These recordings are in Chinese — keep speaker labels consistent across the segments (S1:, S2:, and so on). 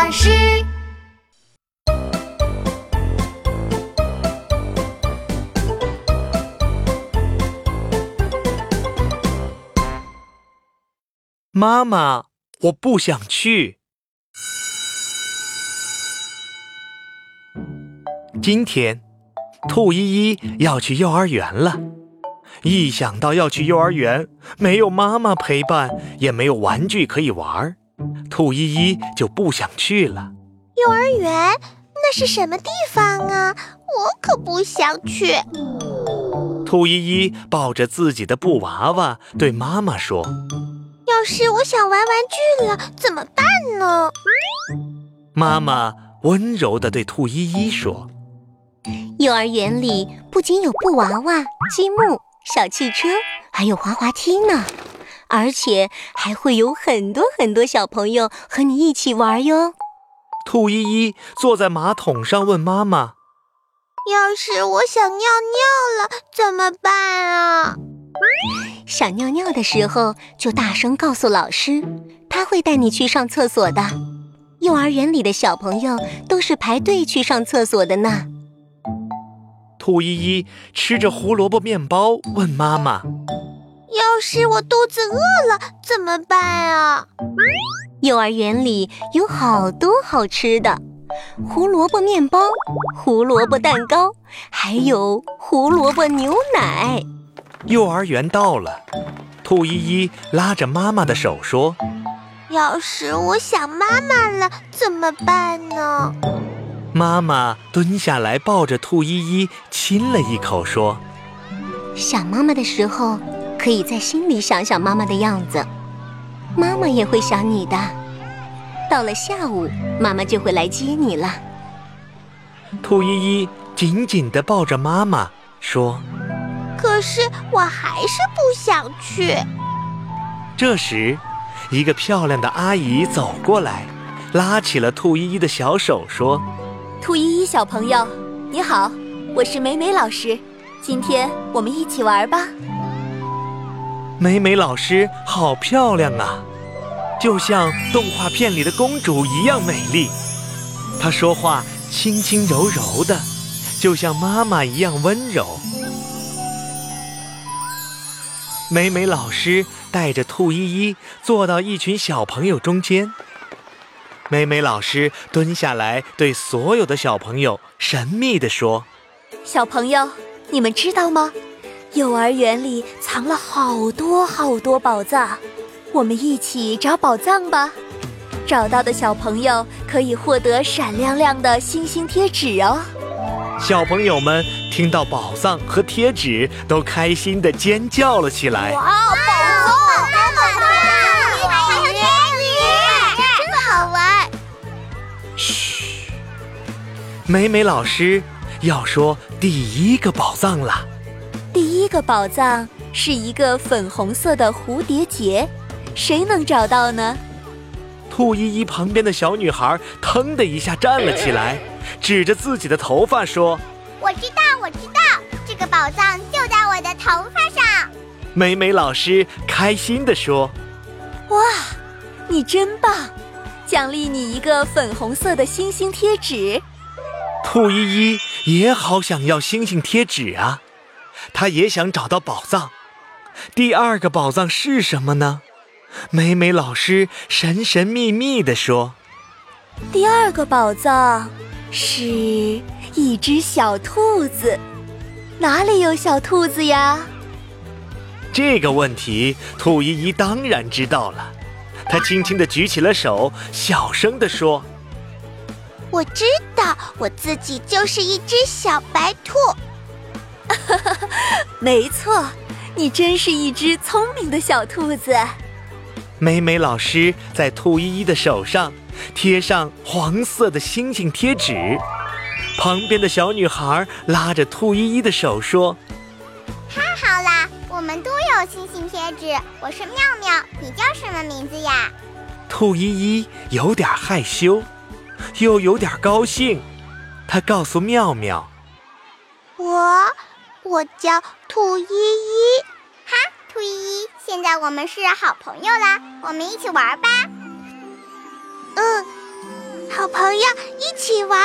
S1: 老师。
S2: 妈妈，我不想去。今天，兔依依要去幼儿园了。一想到要去幼儿园，没有妈妈陪伴，也没有玩具可以玩儿，兔依依就不想去了。
S3: 幼儿园那是什么地方啊？我可不想去。
S2: 兔依依抱着自己的布娃娃，对妈妈说。
S3: 要是我想玩玩具了怎么办呢？
S2: 妈妈温柔地对兔依依说：“
S4: 幼儿园里不仅有布娃娃、积木、小汽车，还有滑滑梯呢，而且还会有很多很多小朋友和你一起玩哟。”
S2: 兔依依坐在马桶上问妈妈：“
S3: 要是我想尿尿了怎么办啊？”
S4: 想尿尿的时候，就大声告诉老师，他会带你去上厕所的。幼儿园里的小朋友都是排队去上厕所的呢。
S2: 兔依依吃着胡萝卜面包，问妈妈：“
S3: 要是我肚子饿了怎么办啊？”
S4: 幼儿园里有好多好吃的，胡萝卜面包、胡萝卜蛋糕，还有胡萝卜牛奶。
S2: 幼儿园到了，兔依依拉着妈妈的手说：“
S3: 要是我想妈妈了怎么办呢？”
S2: 妈妈蹲下来抱着兔依依亲了一口，说：“
S4: 想妈妈的时候，可以在心里想想妈妈的样子，妈妈也会想你的。到了下午，妈妈就会来接你了。”
S2: 兔依依紧紧地抱着妈妈说。
S3: 可是我还是不想去。
S2: 这时，一个漂亮的阿姨走过来，拉起了兔依依的小手，说：“
S5: 兔依依小朋友，你好，我是美美老师，今天我们一起玩吧。”
S2: 美美老师好漂亮啊，就像动画片里的公主一样美丽。她说话轻轻柔柔的，就像妈妈一样温柔。美美老师带着兔依依坐到一群小朋友中间。美美老师蹲下来，对所有的小朋友神秘地说：“
S5: 小朋友，你们知道吗？幼儿园里藏了好多好多宝藏，我们一起找宝藏吧！找到的小朋友可以获得闪亮亮的星星贴纸哦。”
S2: 小朋友们听到宝藏和贴纸，都开心的尖叫了起来。
S3: 哇，宝藏！宝藏！还有贴纸，真好玩！
S2: 嘘，美美老师要说第一个宝藏了。
S5: 第一个宝藏是一个粉红色的蝴蝶结，谁能找到呢？
S2: 兔依依旁边的小女孩腾的一下站了起来。指着自己的头发说：“
S3: 我知道，我知道，这个宝藏就在我的头发上。”
S2: 美美老师开心地说：“
S5: 哇，你真棒！奖励你一个粉红色的星星贴纸。”
S2: 兔依依也好想要星星贴纸啊，她也想找到宝藏。第二个宝藏是什么呢？美美老师神神秘秘地说：“
S5: 第二个宝藏。”是一只小兔子，哪里有小兔子呀？
S2: 这个问题，兔依依当然知道了。她轻轻地举起了手，小声地说：“
S3: 我知道，我自己就是一只小白兔。”
S5: 没错，你真是一只聪明的小兔子。
S2: 美美老师在兔依依的手上。贴上黄色的星星贴纸，旁边的小女孩拉着兔依依的手说：“
S3: 太好啦，我们都有星星贴纸。我是妙妙，你叫什么名字呀？”
S2: 兔依依有点害羞，又有点高兴。她告诉妙妙：“
S3: 我，我叫兔依依。哈，兔依依，现在我们是好朋友啦，我们一起玩吧。”嗯，好朋友一起玩。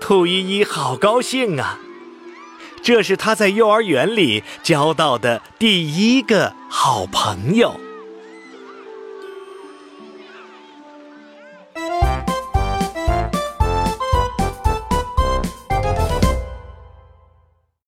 S2: 兔依依好高兴啊！这是她在幼儿园里交到的第一个好朋友。